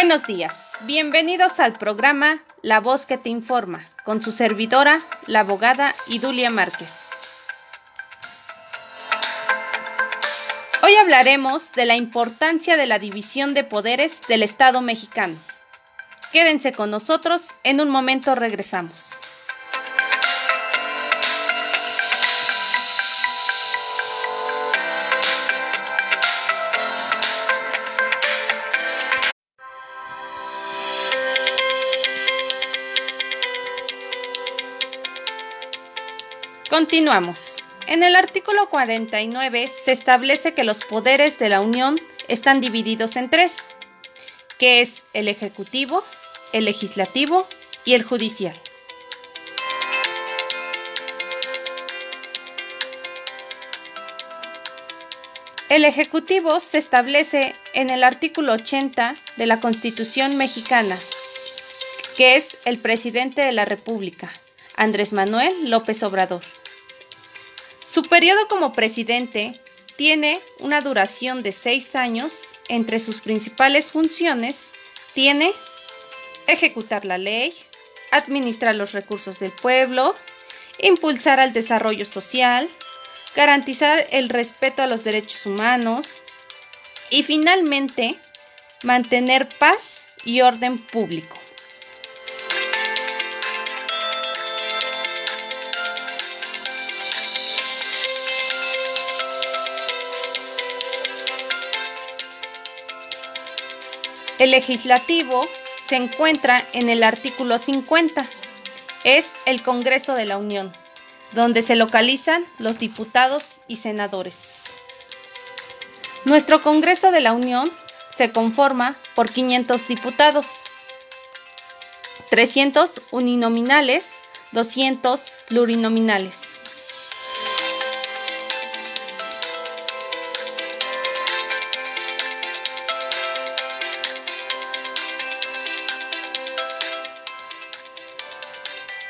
Buenos días, bienvenidos al programa La Voz que te informa, con su servidora, la abogada Idulia Márquez. Hoy hablaremos de la importancia de la división de poderes del Estado mexicano. Quédense con nosotros, en un momento regresamos. Continuamos. En el artículo 49 se establece que los poderes de la Unión están divididos en tres, que es el Ejecutivo, el Legislativo y el Judicial. El Ejecutivo se establece en el artículo 80 de la Constitución mexicana, que es el presidente de la República, Andrés Manuel López Obrador. Su periodo como presidente tiene una duración de seis años. Entre sus principales funciones tiene ejecutar la ley, administrar los recursos del pueblo, impulsar al desarrollo social, garantizar el respeto a los derechos humanos y finalmente mantener paz y orden público. El legislativo se encuentra en el artículo 50. Es el Congreso de la Unión, donde se localizan los diputados y senadores. Nuestro Congreso de la Unión se conforma por 500 diputados, 300 uninominales, 200 plurinominales.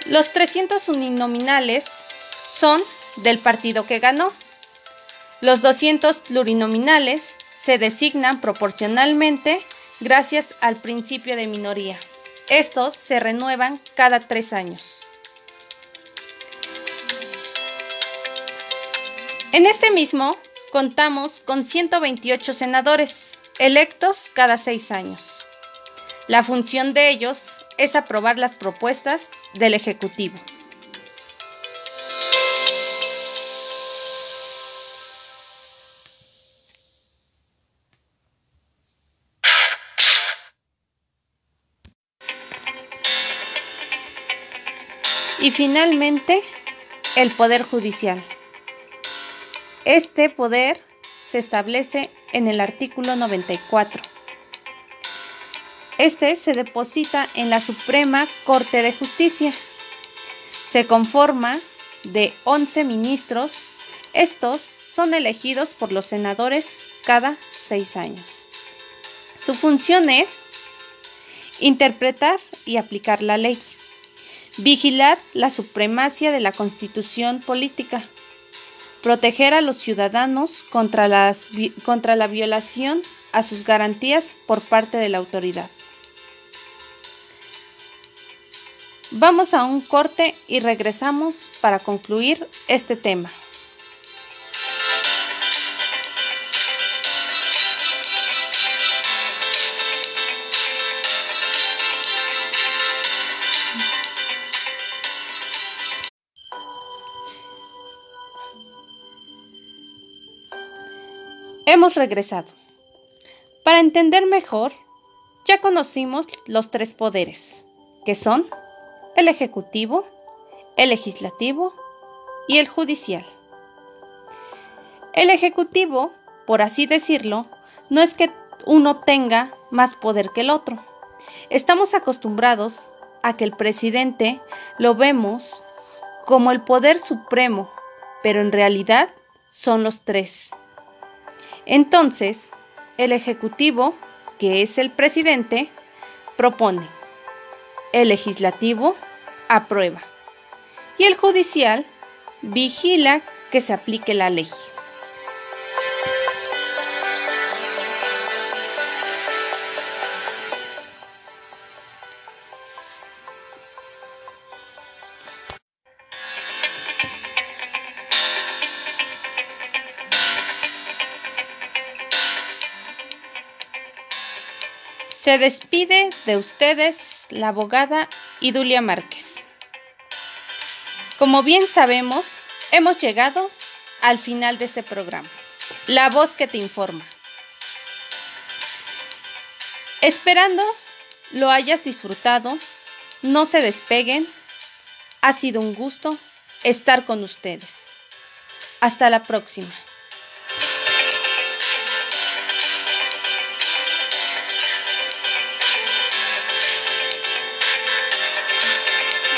Los 300 uninominales son del partido que ganó. Los 200 plurinominales se designan proporcionalmente gracias al principio de minoría. Estos se renuevan cada tres años. En este mismo contamos con 128 senadores electos cada seis años. La función de ellos es aprobar las propuestas del Ejecutivo. Y finalmente, el Poder Judicial. Este poder se establece en el artículo 94 este se deposita en la Suprema Corte de Justicia. Se conforma de 11 ministros. Estos son elegidos por los senadores cada seis años. Su función es interpretar y aplicar la ley, vigilar la supremacia de la constitución política, proteger a los ciudadanos contra, contra la violación a sus garantías por parte de la autoridad Vamos a un corte y regresamos para concluir este tema. Hemos regresado. Para entender mejor, ya conocimos los tres poderes, que son el ejecutivo, el legislativo y el judicial. El ejecutivo, por así decirlo, no es que uno tenga más poder que el otro. Estamos acostumbrados a que el presidente lo vemos como el poder supremo, pero en realidad son los tres. Entonces, el Ejecutivo, que es el presidente, propone el legislativo aprueba y el judicial vigila que se aplique la ley. Se despide de ustedes la abogada Idulia Márquez. Como bien sabemos, hemos llegado al final de este programa. La voz que te informa. Esperando lo hayas disfrutado, no se despeguen. Ha sido un gusto estar con ustedes. Hasta la próxima.